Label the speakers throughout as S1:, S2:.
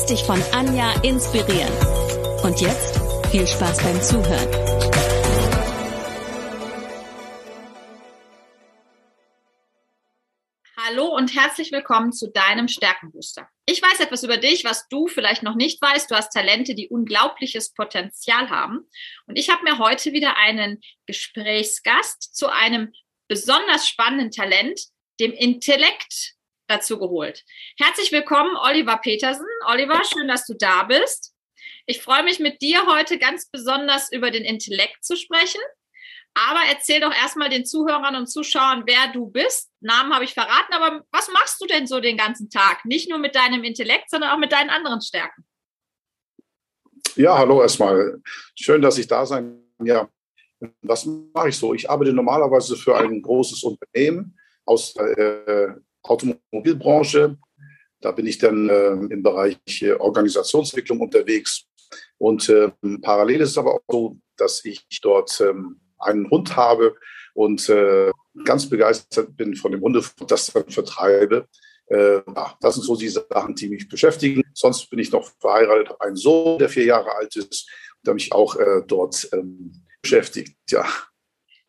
S1: Lass dich von Anja inspirieren. Und jetzt viel Spaß beim Zuhören.
S2: Hallo und herzlich willkommen zu deinem Stärkenbooster. Ich weiß etwas über dich, was du vielleicht noch nicht weißt. Du hast Talente, die unglaubliches Potenzial haben. Und ich habe mir heute wieder einen Gesprächsgast zu einem besonders spannenden Talent, dem Intellekt, dazu geholt. Herzlich willkommen, Oliver Petersen. Oliver, schön, dass du da bist. Ich freue mich mit dir heute ganz besonders über den Intellekt zu sprechen. Aber erzähl doch erstmal den Zuhörern und Zuschauern, wer du bist. Namen habe ich verraten, aber was machst du denn so den ganzen Tag? Nicht nur mit deinem Intellekt, sondern auch mit deinen anderen Stärken.
S3: Ja, hallo erstmal. Schön, dass ich da sein. Ja, was mache ich so? Ich arbeite normalerweise für ein großes Unternehmen aus äh, Automobilbranche. Da bin ich dann äh, im Bereich äh, Organisationsentwicklung unterwegs. Und äh, parallel ist es aber auch so, dass ich dort ähm, einen Hund habe und äh, ganz begeistert bin von dem Hunde, das dann vertreibe. Äh, ja, das sind so die Sachen, die mich beschäftigen. Sonst bin ich noch verheiratet, habe einen Sohn, der vier Jahre alt ist, der mich auch dort ähm, beschäftigt, ja.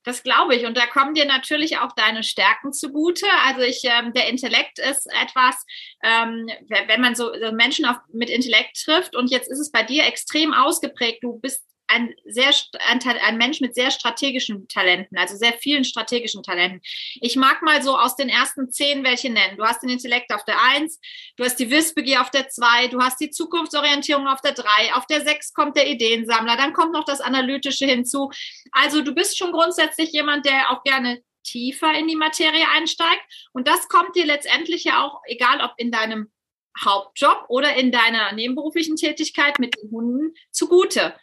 S2: Das glaube ich. Und da kommen dir natürlich auch deine Stärken zugute. Also ich, ähm, der Intellekt ist etwas, ähm, wenn man so Menschen auf, mit Intellekt trifft und jetzt ist es bei dir extrem ausgeprägt. Du bist ein sehr ein, ein, Mensch mit sehr strategischen Talenten, also sehr vielen strategischen Talenten. Ich mag mal so aus den ersten zehn welche nennen. Du hast den Intellekt auf der Eins, du hast die Wissbegier auf der Zwei, du hast die Zukunftsorientierung auf der Drei, auf der Sechs kommt der Ideensammler, dann kommt noch das Analytische hinzu. Also du bist schon grundsätzlich jemand, der auch gerne tiefer in die Materie einsteigt. Und das kommt dir letztendlich ja auch, egal ob in deinem Hauptjob oder in deiner nebenberuflichen Tätigkeit mit den Hunden, zugute.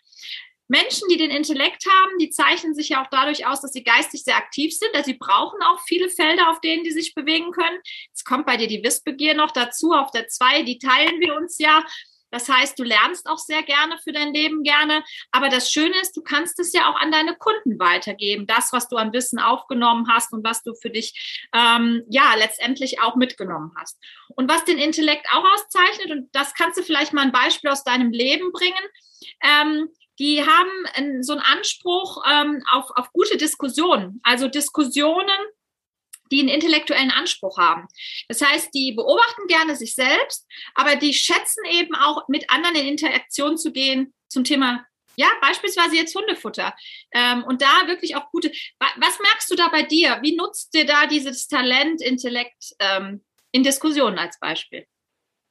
S2: Menschen, die den Intellekt haben, die zeichnen sich ja auch dadurch aus, dass sie geistig sehr aktiv sind. Also sie brauchen auch viele Felder, auf denen die sich bewegen können. Jetzt kommt bei dir die Wissbegier noch dazu. Auf der zwei, die teilen wir uns ja. Das heißt, du lernst auch sehr gerne für dein Leben gerne. Aber das Schöne ist, du kannst es ja auch an deine Kunden weitergeben. Das, was du an Wissen aufgenommen hast und was du für dich, ähm, ja, letztendlich auch mitgenommen hast. Und was den Intellekt auch auszeichnet, und das kannst du vielleicht mal ein Beispiel aus deinem Leben bringen, ähm, die haben so einen Anspruch ähm, auf, auf gute Diskussionen, also Diskussionen, die einen intellektuellen Anspruch haben. Das heißt, die beobachten gerne sich selbst, aber die schätzen eben auch mit anderen in Interaktion zu gehen zum Thema, ja, beispielsweise jetzt Hundefutter. Ähm, und da wirklich auch gute. Was merkst du da bei dir? Wie nutzt dir da dieses Talent, Intellekt ähm, in Diskussionen als Beispiel?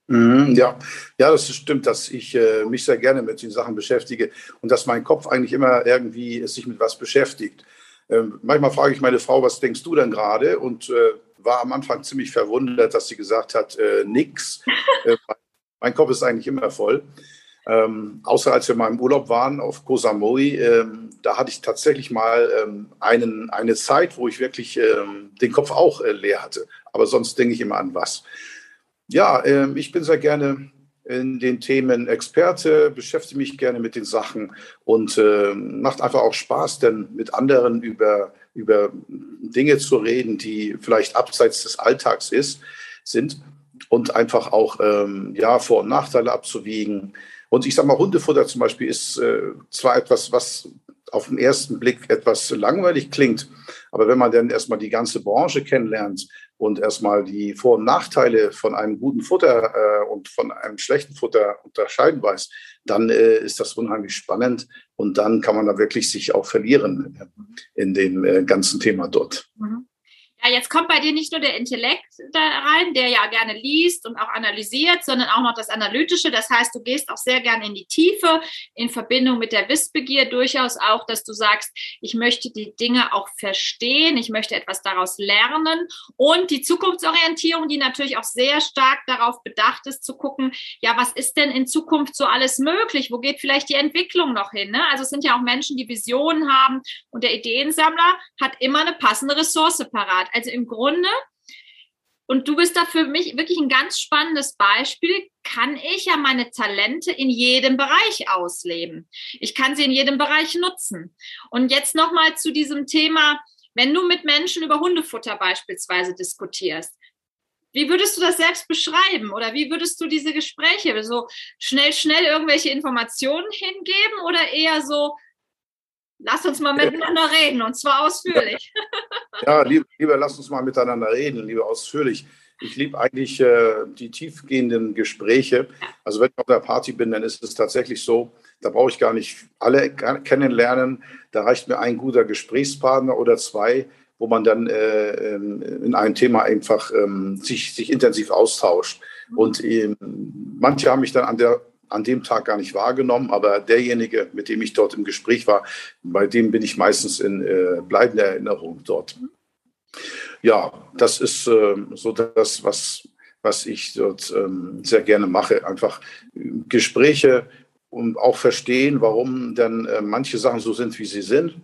S3: Mhm, ja, ja, das stimmt, dass ich äh, mich sehr gerne mit den Sachen beschäftige und dass mein Kopf eigentlich immer irgendwie sich mit was beschäftigt. Ähm, manchmal frage ich meine Frau, was denkst du denn gerade? Und äh, war am Anfang ziemlich verwundert, dass sie gesagt hat, äh, nix. Äh, mein Kopf ist eigentlich immer voll. Ähm, außer als wir mal im Urlaub waren auf Koh Samui, ähm, da hatte ich tatsächlich mal ähm, einen, eine Zeit, wo ich wirklich ähm, den Kopf auch äh, leer hatte. Aber sonst denke ich immer an was. Ja, äh, ich bin sehr gerne in den Themen Experte, beschäftige mich gerne mit den Sachen und äh, macht einfach auch Spaß, denn mit anderen über, über Dinge zu reden, die vielleicht abseits des Alltags ist, sind und einfach auch ähm, ja, Vor- und Nachteile abzuwiegen. Und ich sage mal, Hundefutter zum Beispiel ist äh, zwar etwas, was auf den ersten Blick etwas langweilig klingt, aber wenn man dann erstmal die ganze Branche kennenlernt und erstmal die Vor- und Nachteile von einem guten Futter äh, und von einem schlechten Futter unterscheiden weiß, dann äh, ist das unheimlich spannend und dann kann man da wirklich sich auch verlieren in dem äh, ganzen Thema dort.
S2: Mhm. Ja, jetzt kommt bei dir nicht nur der Intellekt, da rein, der ja gerne liest und auch analysiert, sondern auch noch das Analytische. Das heißt, du gehst auch sehr gerne in die Tiefe, in Verbindung mit der Wissbegier durchaus auch, dass du sagst, ich möchte die Dinge auch verstehen, ich möchte etwas daraus lernen und die Zukunftsorientierung, die natürlich auch sehr stark darauf bedacht ist, zu gucken, ja, was ist denn in Zukunft so alles möglich? Wo geht vielleicht die Entwicklung noch hin? Ne? Also es sind ja auch Menschen, die Visionen haben und der Ideensammler hat immer eine passende Ressource parat. Also im Grunde und du bist da für mich wirklich ein ganz spannendes Beispiel. Kann ich ja meine Talente in jedem Bereich ausleben. Ich kann sie in jedem Bereich nutzen. Und jetzt nochmal zu diesem Thema, wenn du mit Menschen über Hundefutter beispielsweise diskutierst. Wie würdest du das selbst beschreiben? Oder wie würdest du diese Gespräche so schnell, schnell irgendwelche Informationen hingeben oder eher so, lass uns mal miteinander reden und zwar ausführlich?
S3: Ja, lieber, lieber lass uns mal miteinander reden, lieber ausführlich. Ich liebe eigentlich äh, die tiefgehenden Gespräche. Also wenn ich auf der Party bin, dann ist es tatsächlich so, da brauche ich gar nicht alle kennenlernen. Da reicht mir ein guter Gesprächspartner oder zwei, wo man dann äh, ähm, in einem Thema einfach ähm, sich, sich intensiv austauscht. Mhm. Und äh, manche haben mich dann an der an dem Tag gar nicht wahrgenommen, aber derjenige, mit dem ich dort im Gespräch war, bei dem bin ich meistens in äh, bleibender Erinnerung dort. Ja, das ist äh, so das, was, was ich dort ähm, sehr gerne mache. Einfach Gespräche und auch verstehen, warum denn äh, manche Sachen so sind, wie sie sind.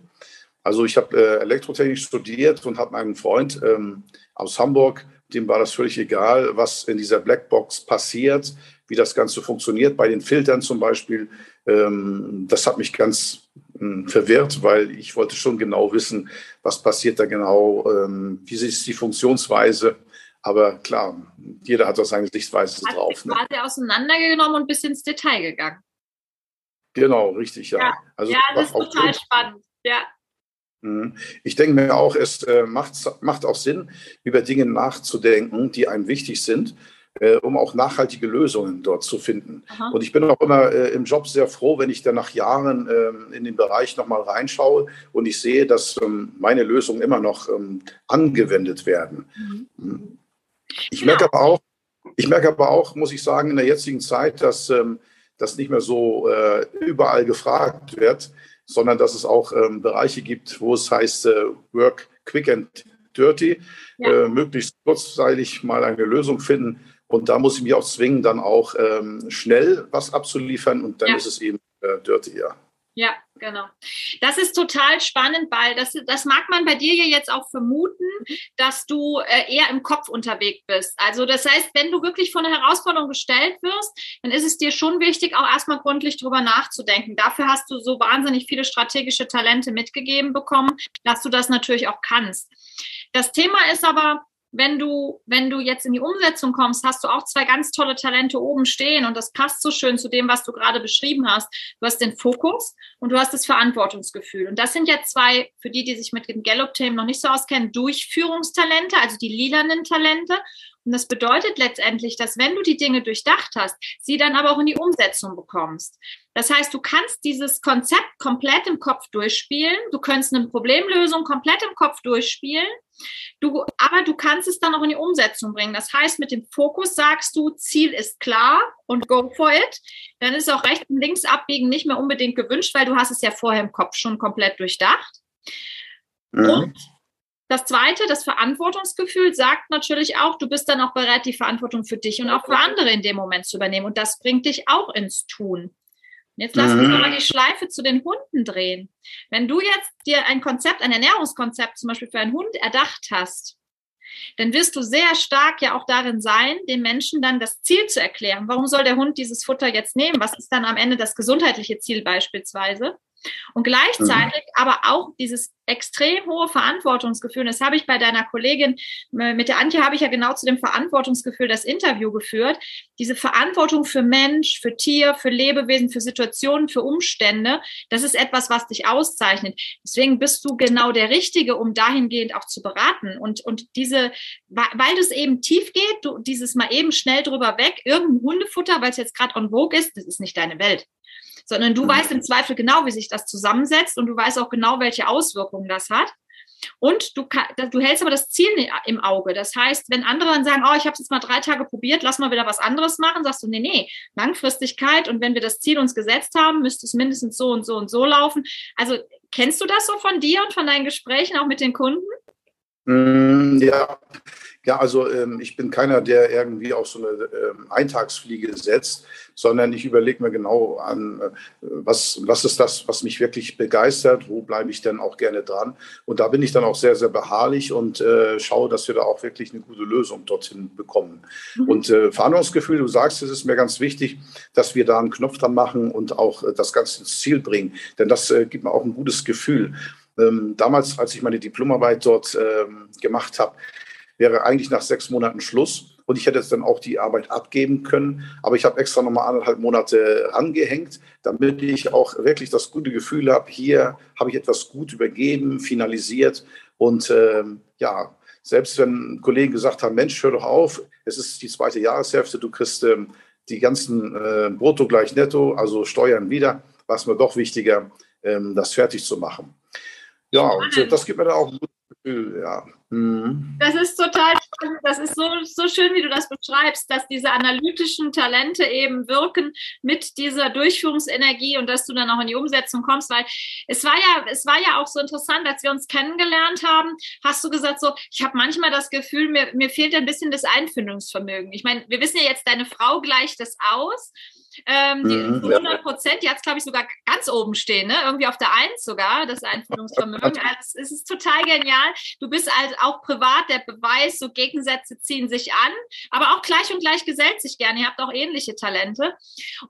S3: Also ich habe äh, Elektrotechnik studiert und habe einen Freund ähm, aus Hamburg, dem war das völlig egal, was in dieser Blackbox passiert wie das Ganze funktioniert. Bei den Filtern zum Beispiel, ähm, das hat mich ganz ähm, verwirrt, weil ich wollte schon genau wissen, was passiert da genau, ähm, wie ist die Funktionsweise. Aber klar, jeder hat da seine Sichtweise hat drauf.
S2: Ne? quasi auseinandergenommen und bis ins Detail gegangen.
S3: Genau, richtig, ja.
S2: Ja, also, ja das ist total gut. spannend. Ja.
S3: Mhm. Ich denke mir auch, es äh, macht, macht auch Sinn, über Dinge nachzudenken, die einem wichtig sind äh, um auch nachhaltige Lösungen dort zu finden. Aha. Und ich bin auch immer äh, im Job sehr froh, wenn ich dann nach Jahren äh, in den Bereich nochmal reinschaue und ich sehe, dass ähm, meine Lösungen immer noch ähm, angewendet werden. Mhm. mhm. Ich merke aber auch, ich merke aber auch, muss ich sagen, in der jetzigen Zeit, dass ähm, das nicht mehr so äh, überall gefragt wird, sondern dass es auch ähm, Bereiche gibt, wo es heißt äh, Work Quick and Dirty, ja. Äh, möglichst kurzzeitig mal eine Lösung finden, und da muss ich mich auch zwingen, dann auch ähm, schnell was abzuliefern und dann ja. ist es eben äh, dirty, ja.
S2: Ja, genau. Das ist total spannend, weil das, das mag man bei dir ja jetzt auch vermuten, dass du äh, eher im Kopf unterwegs bist. Also das heißt, wenn du wirklich vor eine Herausforderung gestellt wirst, dann ist es dir schon wichtig, auch erstmal gründlich drüber nachzudenken. Dafür hast du so wahnsinnig viele strategische Talente mitgegeben bekommen, dass du das natürlich auch kannst. Das Thema ist aber, wenn du, wenn du jetzt in die Umsetzung kommst, hast du auch zwei ganz tolle Talente oben stehen und das passt so schön zu dem, was du gerade beschrieben hast. Du hast den Fokus und du hast das Verantwortungsgefühl. Und das sind ja zwei, für die, die sich mit dem Gallup-Themen noch nicht so auskennen, Durchführungstalente, also die lilanen Talente. Und das bedeutet letztendlich, dass wenn du die Dinge durchdacht hast, sie dann aber auch in die Umsetzung bekommst. Das heißt, du kannst dieses Konzept komplett im Kopf durchspielen. Du könntest eine Problemlösung komplett im Kopf durchspielen. Du, aber du kannst es dann auch in die Umsetzung bringen. Das heißt, mit dem Fokus sagst du, Ziel ist klar und go for it. Dann ist auch rechts und links abbiegen nicht mehr unbedingt gewünscht, weil du hast es ja vorher im Kopf schon komplett durchdacht. Mhm. Und das zweite, das Verantwortungsgefühl sagt natürlich auch, du bist dann auch bereit, die Verantwortung für dich und auch für andere in dem Moment zu übernehmen. Und das bringt dich auch ins Tun. Jetzt lass uns mhm. mal die Schleife zu den Hunden drehen. Wenn du jetzt dir ein Konzept, ein Ernährungskonzept zum Beispiel für einen Hund erdacht hast, dann wirst du sehr stark ja auch darin sein, dem Menschen dann das Ziel zu erklären. Warum soll der Hund dieses Futter jetzt nehmen? Was ist dann am Ende das gesundheitliche Ziel beispielsweise? Und gleichzeitig mhm. aber auch dieses extrem hohe Verantwortungsgefühl. Das habe ich bei deiner Kollegin, mit der Antje habe ich ja genau zu dem Verantwortungsgefühl das Interview geführt. Diese Verantwortung für Mensch, für Tier, für Lebewesen, für Situationen, für Umstände, das ist etwas, was dich auszeichnet. Deswegen bist du genau der Richtige, um dahingehend auch zu beraten. Und, und diese, weil es eben tief geht, du, dieses mal eben schnell drüber weg, irgendein Hundefutter, weil es jetzt gerade on vogue ist, das ist nicht deine Welt sondern du mhm. weißt im Zweifel genau, wie sich das zusammensetzt und du weißt auch genau, welche Auswirkungen das hat. Und du, du hältst aber das Ziel im Auge. Das heißt, wenn andere dann sagen, oh, ich habe es jetzt mal drei Tage probiert, lass mal wieder was anderes machen, sagst du, nee, nee, Langfristigkeit. Und wenn wir das Ziel uns gesetzt haben, müsste es mindestens so und so und so laufen. Also kennst du das so von dir und von deinen Gesprächen auch mit den Kunden?
S3: Mm, ja, ja, also ähm, ich bin keiner, der irgendwie auf so eine ähm, Eintagsfliege setzt, sondern ich überlege mir genau an, äh, was, was ist das, was mich wirklich begeistert, wo bleibe ich denn auch gerne dran. Und da bin ich dann auch sehr, sehr beharrlich und äh, schaue, dass wir da auch wirklich eine gute Lösung dorthin bekommen. Mhm. Und äh, Verhandlungsgefühl, du sagst, es ist mir ganz wichtig, dass wir da einen Knopf dran machen und auch äh, das Ganze ins Ziel bringen, denn das äh, gibt mir auch ein gutes Gefühl. Ähm, damals, als ich meine Diplomarbeit dort ähm, gemacht habe, wäre eigentlich nach sechs Monaten Schluss. Und ich hätte jetzt dann auch die Arbeit abgeben können. Aber ich habe extra nochmal anderthalb Monate angehängt, damit ich auch wirklich das gute Gefühl habe, hier habe ich etwas gut übergeben, finalisiert. Und ähm, ja, selbst wenn Kollegen gesagt haben, Mensch, hör doch auf, es ist die zweite Jahreshälfte, du kriegst ähm, die ganzen äh, Brutto gleich netto, also Steuern wieder, war es mir doch wichtiger, ähm, das fertig zu machen. Ja, und das gibt mir dann auch ein gutes Gefühl, ja.
S2: Mhm. Das ist total, das ist so, so schön, wie du das beschreibst, dass diese analytischen Talente eben wirken mit dieser Durchführungsenergie und dass du dann auch in die Umsetzung kommst, weil es war ja, es war ja auch so interessant, als wir uns kennengelernt haben, hast du gesagt so, ich habe manchmal das Gefühl, mir, mir fehlt ein bisschen das Einfindungsvermögen. Ich meine, wir wissen ja jetzt, deine Frau gleicht das aus. Ähm, die, mhm, 100 Prozent, die hat es, glaube ich, sogar ganz oben stehen, ne? irgendwie auf der Eins sogar, das Einfühlungsvermögen. Also, es ist total genial. Du bist halt auch privat der Beweis, so Gegensätze ziehen sich an, aber auch gleich und gleich gesellt sich gerne. Ihr habt auch ähnliche Talente.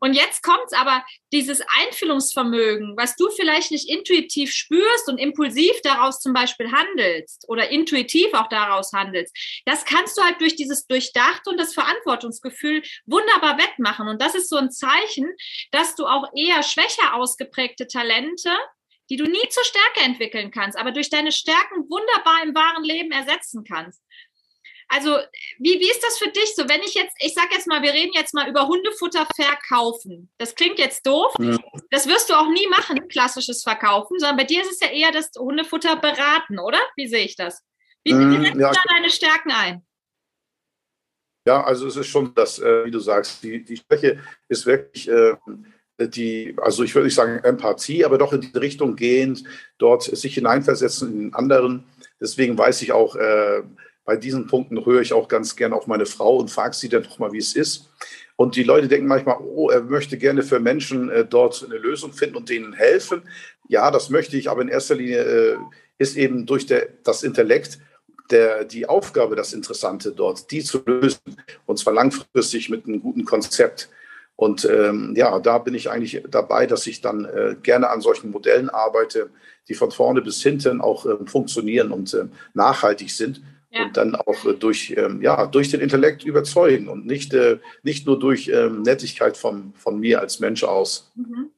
S2: Und jetzt kommt es aber, dieses Einfühlungsvermögen, was du vielleicht nicht intuitiv spürst und impulsiv daraus zum Beispiel handelst oder intuitiv auch daraus handelst, das kannst du halt durch dieses Durchdachte und das Verantwortungsgefühl wunderbar wettmachen. Und das ist so ein Zeichen, dass du auch eher schwächer ausgeprägte Talente die du nie zur Stärke entwickeln kannst, aber durch deine Stärken wunderbar im wahren Leben ersetzen kannst. Also, wie, wie ist das für dich so? Wenn ich jetzt, ich sag jetzt mal, wir reden jetzt mal über Hundefutter verkaufen. Das klingt jetzt doof. Ja. Das wirst du auch nie machen, klassisches Verkaufen, sondern bei dir ist es ja eher das Hundefutter beraten, oder? Wie sehe ich das? Wie, wie ähm, setzt ja, du da deine Stärken ein?
S3: Ja, also es ist schon das, äh, wie du sagst, die, die Schwäche ist wirklich äh, die, also ich würde nicht sagen Empathie, aber doch in die Richtung gehend, dort sich hineinversetzen in den anderen. Deswegen weiß ich auch, äh, bei diesen Punkten höre ich auch ganz gern auf meine Frau und frage sie dann doch mal, wie es ist. Und die Leute denken manchmal, oh, er möchte gerne für Menschen äh, dort eine Lösung finden und denen helfen. Ja, das möchte ich, aber in erster Linie äh, ist eben durch der, das Intellekt der, die Aufgabe, das Interessante dort, die zu lösen. Und zwar langfristig mit einem guten Konzept. Und ähm, ja, da bin ich eigentlich dabei, dass ich dann äh, gerne an solchen Modellen arbeite, die von vorne bis hinten auch äh, funktionieren und äh, nachhaltig sind ja. und dann auch äh, durch, ähm, ja, durch den Intellekt überzeugen und nicht, äh, nicht nur durch ähm, Nettigkeit von, von mir als Mensch aus.
S2: Mhm.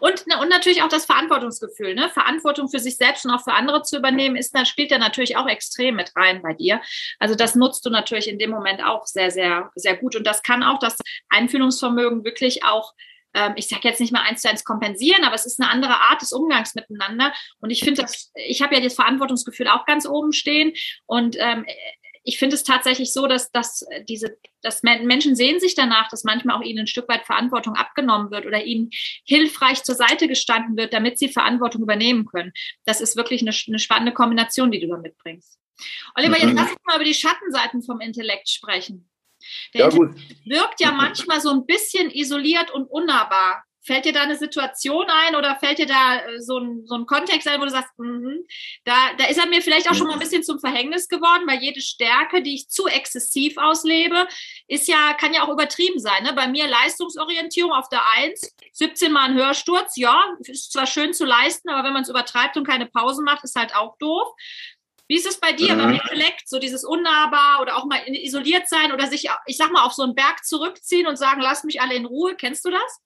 S2: Und, und natürlich auch das Verantwortungsgefühl. Ne? Verantwortung für sich selbst und auch für andere zu übernehmen, ist, da spielt ja natürlich auch extrem mit rein bei dir. Also das nutzt du natürlich in dem Moment auch sehr, sehr, sehr gut. Und das kann auch das Einfühlungsvermögen wirklich auch ähm, ich sage jetzt nicht mal eins zu eins kompensieren, aber es ist eine andere Art des Umgangs miteinander. Und ich finde, ich habe ja das Verantwortungsgefühl auch ganz oben stehen. Und ähm, ich finde es tatsächlich so, dass, dass äh, diese, dass Menschen sehen sich danach, dass manchmal auch ihnen ein Stück weit Verantwortung abgenommen wird oder ihnen hilfreich zur Seite gestanden wird, damit sie Verantwortung übernehmen können. Das ist wirklich eine, eine spannende Kombination, die du da mitbringst. Oliver, jetzt mhm. lass uns mal über die Schattenseiten vom Intellekt sprechen. Der ja, Intellekt wirkt ja manchmal so ein bisschen isoliert und unnahbar. Fällt dir da eine Situation ein oder fällt dir da äh, so ein, so ein Kontext ein, wo du sagst, mm da, da ist er mir vielleicht auch schon mal ein bisschen zum Verhängnis geworden, weil jede Stärke, die ich zu exzessiv auslebe, ist ja, kann ja auch übertrieben sein. Ne? Bei mir Leistungsorientierung auf der Eins, 17 Mal ein Hörsturz, ja, ist zwar schön zu leisten, aber wenn man es übertreibt und keine Pausen macht, ist halt auch doof. Wie ist es bei dir mhm. beim Intellekt, so dieses unnahbar oder auch mal isoliert sein oder sich, ich sag mal, auf so einen Berg zurückziehen und sagen, lass mich alle in Ruhe? Kennst du das?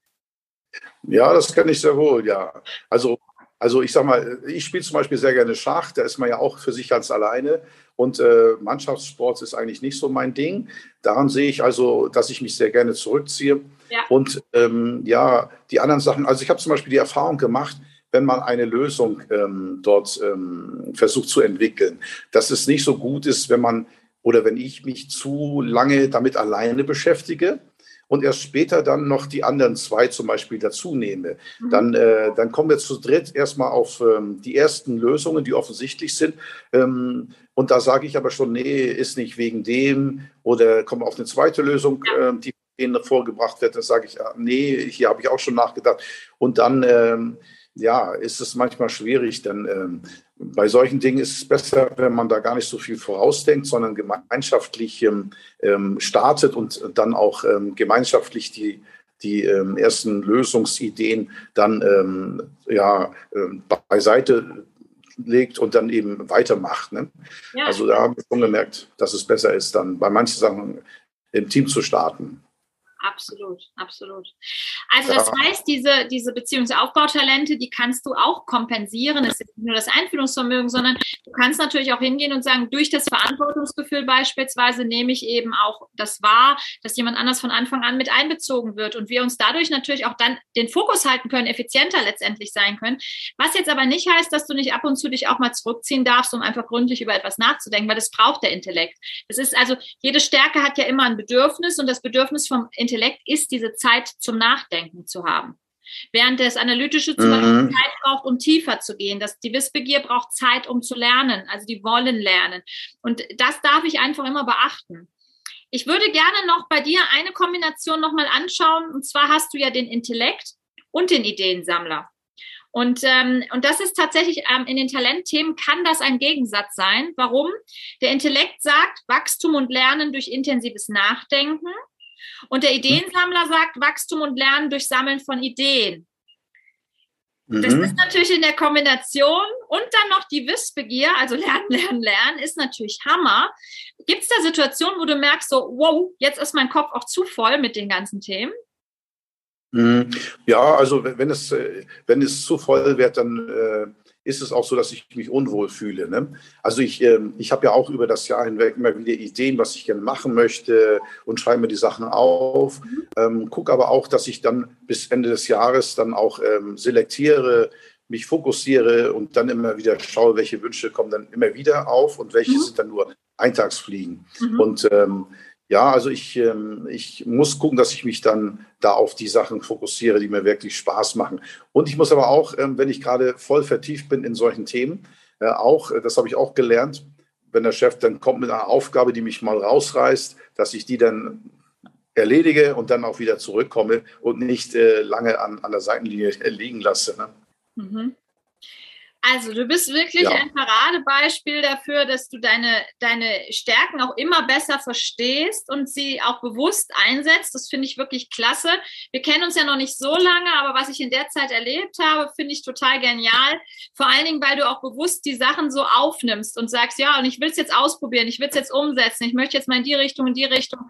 S3: Ja, das kann ich sehr wohl, ja. Also, also ich sag mal, ich spiele zum Beispiel sehr gerne Schach, da ist man ja auch für sich ganz alleine. Und äh, Mannschaftssport ist eigentlich nicht so mein Ding. Daran sehe ich also, dass ich mich sehr gerne zurückziehe. Ja. Und ähm, ja, die anderen Sachen, also ich habe zum Beispiel die Erfahrung gemacht, wenn man eine Lösung ähm, dort ähm, versucht zu entwickeln, dass es nicht so gut ist, wenn man oder wenn ich mich zu lange damit alleine beschäftige und erst später dann noch die anderen zwei zum Beispiel dazu nehme. Mhm. Dann, äh, dann kommen wir zu dritt erstmal auf ähm, die ersten Lösungen, die offensichtlich sind. Ähm, und da sage ich aber schon, nee, ist nicht wegen dem oder kommen auf eine zweite Lösung, äh, die denen vorgebracht wird. Dann sage ich, ah, nee, hier habe ich auch schon nachgedacht. Und dann ähm, ja, ist es manchmal schwierig, denn ähm, bei solchen Dingen ist es besser, wenn man da gar nicht so viel vorausdenkt, sondern gemeinschaftlich ähm, ähm startet und dann auch ähm, gemeinschaftlich die, die ähm, ersten Lösungsideen dann ähm, ja, beiseite legt und dann eben weitermacht. Ne? Ja. Also da habe ich schon gemerkt, dass es besser ist, dann bei manchen Sachen im Team zu starten.
S2: Absolut, absolut. Also das heißt, diese, diese Beziehungsaufbautalente, die kannst du auch kompensieren. Es ist nicht nur das Einfühlungsvermögen, sondern du kannst natürlich auch hingehen und sagen, durch das Verantwortungsgefühl beispielsweise nehme ich eben auch das wahr, dass jemand anders von Anfang an mit einbezogen wird und wir uns dadurch natürlich auch dann den Fokus halten können, effizienter letztendlich sein können. Was jetzt aber nicht heißt, dass du nicht ab und zu dich auch mal zurückziehen darfst, um einfach gründlich über etwas nachzudenken, weil das braucht der Intellekt. Das ist also, jede Stärke hat ja immer ein Bedürfnis und das Bedürfnis vom Intellekt Intellekt ist, diese Zeit zum Nachdenken zu haben. Während das Analytische zum Beispiel mhm. Zeit braucht, um tiefer zu gehen. Das, die Wissbegier braucht Zeit, um zu lernen. Also die wollen lernen. Und das darf ich einfach immer beachten. Ich würde gerne noch bei dir eine Kombination nochmal anschauen. Und zwar hast du ja den Intellekt und den Ideensammler. Und, ähm, und das ist tatsächlich ähm, in den Talentthemen kann das ein Gegensatz sein. Warum? Der Intellekt sagt Wachstum und Lernen durch intensives Nachdenken. Und der Ideensammler sagt Wachstum und Lernen durch Sammeln von Ideen. Das mhm. ist natürlich in der Kombination und dann noch die Wissbegier, also Lernen, Lernen, Lernen, ist natürlich Hammer. Gibt es da Situationen, wo du merkst, so, wow, jetzt ist mein Kopf auch zu voll mit den ganzen Themen?
S3: Mhm. Ja, also wenn es, äh, wenn es zu voll wird, dann äh, ist es auch so, dass ich mich unwohl fühle. Ne? Also ich, äh, ich habe ja auch über das Jahr hinweg immer wieder Ideen, was ich gerne machen möchte und schreibe mir die Sachen auf. Mhm. Ähm, gucke aber auch, dass ich dann bis Ende des Jahres dann auch ähm, selektiere, mich fokussiere und dann immer wieder schaue, welche Wünsche kommen dann immer wieder auf und welche mhm. sind dann nur Eintagsfliegen. Mhm. Und ähm, ja, also ich, ähm, ich muss gucken, dass ich mich dann da auf die Sachen fokussiere, die mir wirklich Spaß machen. Und ich muss aber auch, ähm, wenn ich gerade voll vertieft bin in solchen Themen, äh, auch, äh, das habe ich auch gelernt, wenn der Chef dann kommt mit einer Aufgabe, die mich mal rausreißt, dass ich die dann erledige und dann auch wieder zurückkomme und nicht äh, lange an, an der Seitenlinie liegen lasse. Ne? Mhm.
S2: Also du bist wirklich ja. ein Paradebeispiel dafür, dass du deine, deine Stärken auch immer besser verstehst und sie auch bewusst einsetzt. Das finde ich wirklich klasse. Wir kennen uns ja noch nicht so lange, aber was ich in der Zeit erlebt habe, finde ich total genial. Vor allen Dingen, weil du auch bewusst die Sachen so aufnimmst und sagst, ja, und ich will es jetzt ausprobieren, ich will es jetzt umsetzen, ich möchte jetzt mal in die Richtung, in die Richtung.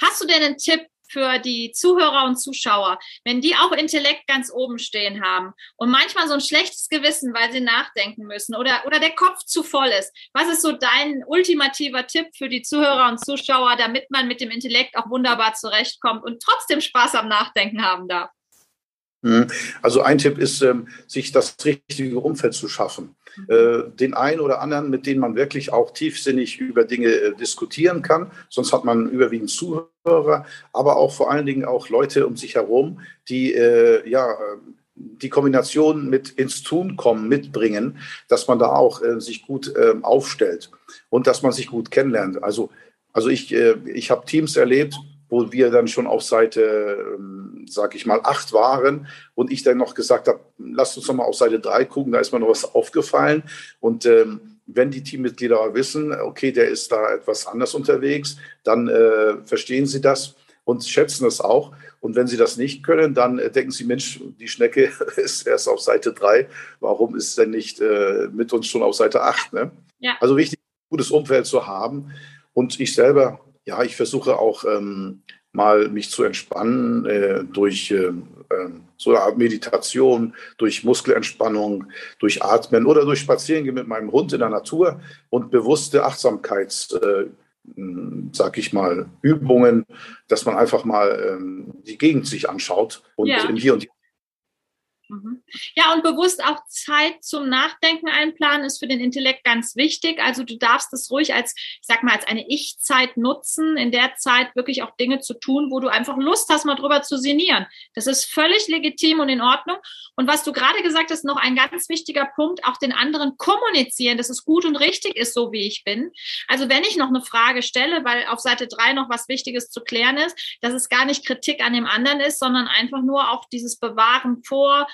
S2: Hast du denn einen Tipp, für die Zuhörer und Zuschauer, wenn die auch Intellekt ganz oben stehen haben und manchmal so ein schlechtes Gewissen, weil sie nachdenken müssen oder, oder der Kopf zu voll ist, was ist so dein ultimativer Tipp für die Zuhörer und Zuschauer, damit man mit dem Intellekt auch wunderbar zurechtkommt und trotzdem Spaß am Nachdenken haben darf?
S3: Mhm. Also ein Tipp ist, ähm, sich das richtige Umfeld zu schaffen. Äh, den einen oder anderen, mit denen man wirklich auch tiefsinnig über Dinge äh, diskutieren kann. Sonst hat man überwiegend Zuhörer, aber auch vor allen Dingen auch Leute um sich herum, die äh, ja die Kombination mit ins Tun kommen, mitbringen, dass man da auch sich gut äh, aufstellt und dass man sich gut kennenlernt. Also, also ich, ich habe Teams erlebt, wo wir dann schon auf Seite, ähm, sag ich mal, acht waren und ich dann noch gesagt habe, lasst uns noch mal auf Seite drei gucken, da ist mir noch was aufgefallen. Und ähm, wenn die Teammitglieder wissen, okay, der ist da etwas anders unterwegs, dann äh, verstehen sie das und schätzen es auch. Und wenn sie das nicht können, dann äh, denken sie, Mensch, die Schnecke ist erst auf Seite drei. Warum ist denn nicht äh, mit uns schon auf Seite acht? Ne? Ja. Also wichtig, ein gutes Umfeld zu haben. Und ich selber ja, ich versuche auch ähm, mal mich zu entspannen äh, durch äh, ähm, so eine Art Meditation, durch Muskelentspannung, durch Atmen oder durch Spazierengehen mit meinem Hund in der Natur und bewusste Achtsamkeits, äh, sag ich mal, Übungen, dass man einfach mal ähm, die Gegend sich anschaut und ja. Hier und
S2: Mhm. Ja, und bewusst auch Zeit zum Nachdenken einplanen ist für den Intellekt ganz wichtig. Also du darfst es ruhig als, ich sag mal, als eine Ich-Zeit nutzen, in der Zeit wirklich auch Dinge zu tun, wo du einfach Lust hast, mal drüber zu sinnieren. Das ist völlig legitim und in Ordnung. Und was du gerade gesagt hast, noch ein ganz wichtiger Punkt, auch den anderen kommunizieren, dass es gut und richtig ist, so wie ich bin. Also wenn ich noch eine Frage stelle, weil auf Seite drei noch was Wichtiges zu klären ist, dass es gar nicht Kritik an dem anderen ist, sondern einfach nur auch dieses Bewahren vor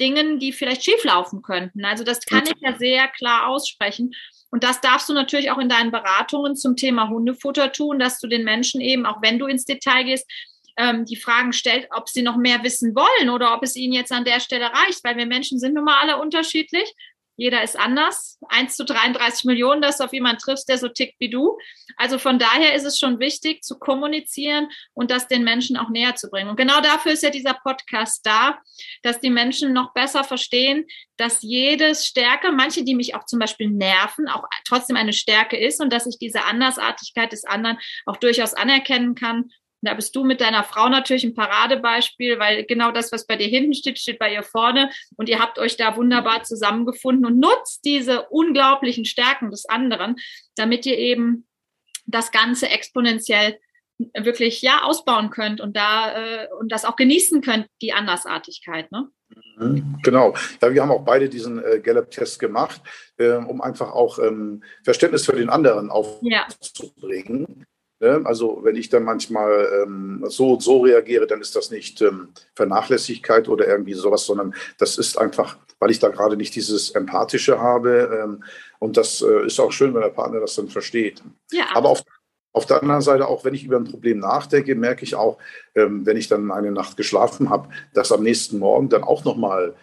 S2: Dingen, die vielleicht schieflaufen könnten. Also das kann ich ja sehr klar aussprechen. Und das darfst du natürlich auch in deinen Beratungen zum Thema Hundefutter tun, dass du den Menschen eben, auch wenn du ins Detail gehst, ähm, die Fragen stellt, ob sie noch mehr wissen wollen oder ob es ihnen jetzt an der Stelle reicht, weil wir Menschen sind nun mal alle unterschiedlich jeder ist anders. 1 zu 33 Millionen, dass du auf jemanden triffst, der so tickt wie du. Also von daher ist es schon wichtig zu kommunizieren und das den Menschen auch näher zu bringen. Und genau dafür ist ja dieser Podcast da, dass die Menschen noch besser verstehen, dass jedes Stärke, manche, die mich auch zum Beispiel nerven, auch trotzdem eine Stärke ist und dass ich diese Andersartigkeit des anderen auch durchaus anerkennen kann da bist du mit deiner Frau natürlich ein Paradebeispiel, weil genau das, was bei dir hinten steht, steht bei ihr vorne. Und ihr habt euch da wunderbar zusammengefunden und nutzt diese unglaublichen Stärken des anderen, damit ihr eben das Ganze exponentiell wirklich ja ausbauen könnt und da äh, und das auch genießen könnt, die Andersartigkeit. Ne?
S3: Mhm, genau. Ja, wir haben auch beide diesen äh, Gallup-Test gemacht, äh, um einfach auch ähm, Verständnis für den anderen aufzubringen. Ne? Also wenn ich dann manchmal ähm, so und so reagiere, dann ist das nicht ähm, Vernachlässigkeit oder irgendwie sowas, sondern das ist einfach, weil ich da gerade nicht dieses Empathische habe. Ähm, und das äh, ist auch schön, wenn der Partner das dann versteht. Ja. Aber auf, auf der anderen Seite, auch wenn ich über ein Problem nachdenke, merke ich auch, wenn ich dann eine Nacht geschlafen habe, dass am nächsten Morgen dann auch nochmal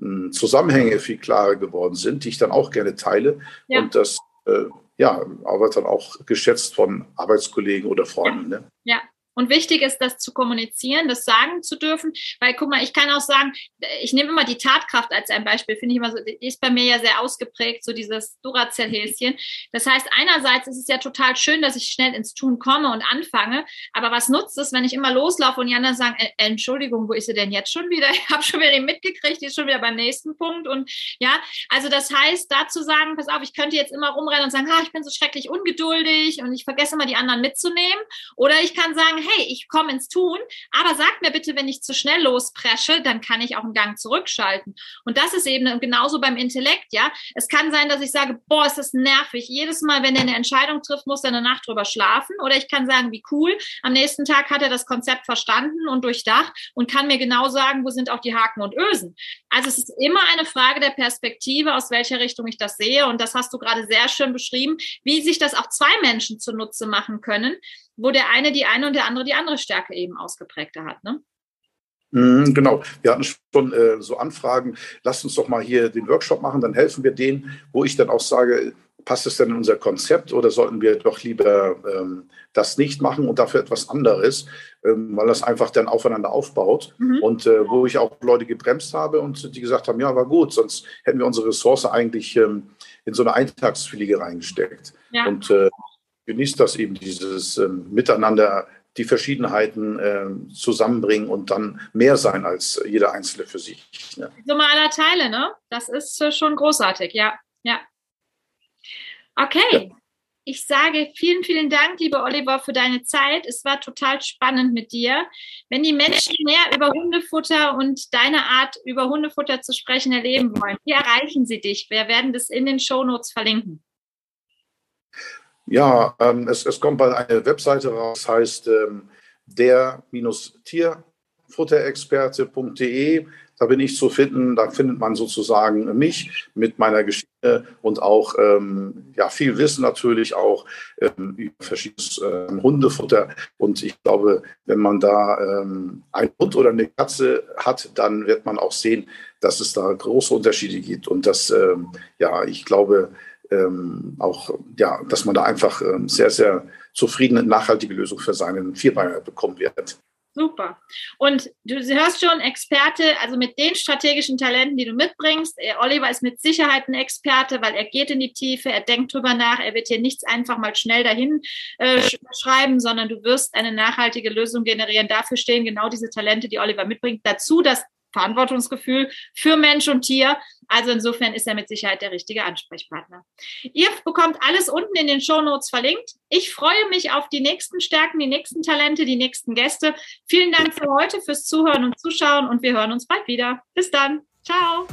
S3: hm, Zusammenhänge viel klarer geworden sind, die ich dann auch gerne teile. Ja. Und das äh, ja, aber dann auch geschätzt von Arbeitskollegen oder Freunden.
S2: Ja. Ne? ja. Und wichtig ist, das zu kommunizieren, das sagen zu dürfen, weil guck mal, ich kann auch sagen, ich nehme immer die Tatkraft als ein Beispiel, finde ich immer so, die ist bei mir ja sehr ausgeprägt, so dieses Duracell-Häschen. Das heißt, einerseits ist es ja total schön, dass ich schnell ins Tun komme und anfange, aber was nutzt es, wenn ich immer loslaufe und die anderen sagen, Entschuldigung, wo ist sie denn jetzt schon wieder? Ich habe schon wieder den mitgekriegt, die ist schon wieder beim nächsten Punkt und ja, also das heißt, dazu sagen, pass auf, ich könnte jetzt immer rumrennen und sagen, ha, ich bin so schrecklich ungeduldig und ich vergesse immer die anderen mitzunehmen oder ich kann sagen, hey, ich komme ins Tun, aber sag mir bitte, wenn ich zu schnell lospresche, dann kann ich auch einen Gang zurückschalten. Und das ist eben genauso beim Intellekt, ja. Es kann sein, dass ich sage, boah, ist das nervig. Jedes Mal, wenn er eine Entscheidung trifft, muss er eine Nacht drüber schlafen. Oder ich kann sagen, wie cool. Am nächsten Tag hat er das Konzept verstanden und durchdacht und kann mir genau sagen, wo sind auch die Haken und Ösen. Also es ist immer eine Frage der Perspektive, aus welcher Richtung ich das sehe. Und das hast du gerade sehr schön beschrieben, wie sich das auch zwei Menschen zunutze machen können wo der eine die eine und der andere die andere Stärke eben ausgeprägter hat. Ne?
S3: Mhm, genau, wir hatten schon äh, so Anfragen, lasst uns doch mal hier den Workshop machen, dann helfen wir denen, wo ich dann auch sage, passt es denn in unser Konzept oder sollten wir doch lieber ähm, das nicht machen und dafür etwas anderes, ähm, weil das einfach dann aufeinander aufbaut. Mhm. Und äh, wo ich auch Leute gebremst habe und die gesagt haben, ja, war gut, sonst hätten wir unsere Ressource eigentlich ähm, in so eine Eintagsfliege reingesteckt. Ja. Und äh, genießt das eben, dieses ähm, Miteinander, die Verschiedenheiten äh, zusammenbringen und dann mehr sein als jeder Einzelne für sich.
S2: Ne? Summe aller Teile, ne? Das ist äh, schon großartig, ja. Ja. Okay. Ja. Ich sage vielen, vielen Dank, lieber Oliver, für deine Zeit. Es war total spannend mit dir. Wenn die Menschen mehr über Hundefutter und deine Art, über Hundefutter zu sprechen, erleben wollen, wie erreichen sie dich? Wir werden das in den Shownotes verlinken.
S3: Ja, ähm, es, es kommt bald eine Webseite raus, heißt ähm, der-tierfutterexperte.de. Da bin ich zu finden, da findet man sozusagen mich mit meiner Geschichte und auch ähm, ja, viel Wissen natürlich auch ähm, über verschiedenes äh, Hundefutter. Und ich glaube, wenn man da ähm, einen Hund oder eine Katze hat, dann wird man auch sehen, dass es da große Unterschiede gibt. Und dass, ähm, ja, ich glaube, ähm, auch, ja, dass man da einfach ähm, sehr, sehr zufriedene, nachhaltige Lösung für seinen Vierbeiner bekommen wird.
S2: Super. Und du hörst schon, Experte, also mit den strategischen Talenten, die du mitbringst. Äh, Oliver ist mit Sicherheit ein Experte, weil er geht in die Tiefe, er denkt drüber nach, er wird hier nichts einfach mal schnell dahin äh, schreiben, sondern du wirst eine nachhaltige Lösung generieren. Dafür stehen genau diese Talente, die Oliver mitbringt. Dazu das Verantwortungsgefühl für Mensch und Tier. Also insofern ist er mit Sicherheit der richtige Ansprechpartner. Ihr bekommt alles unten in den Show Notes verlinkt. Ich freue mich auf die nächsten Stärken, die nächsten Talente, die nächsten Gäste. Vielen Dank für heute, fürs Zuhören und Zuschauen und wir hören uns bald wieder. Bis dann. Ciao.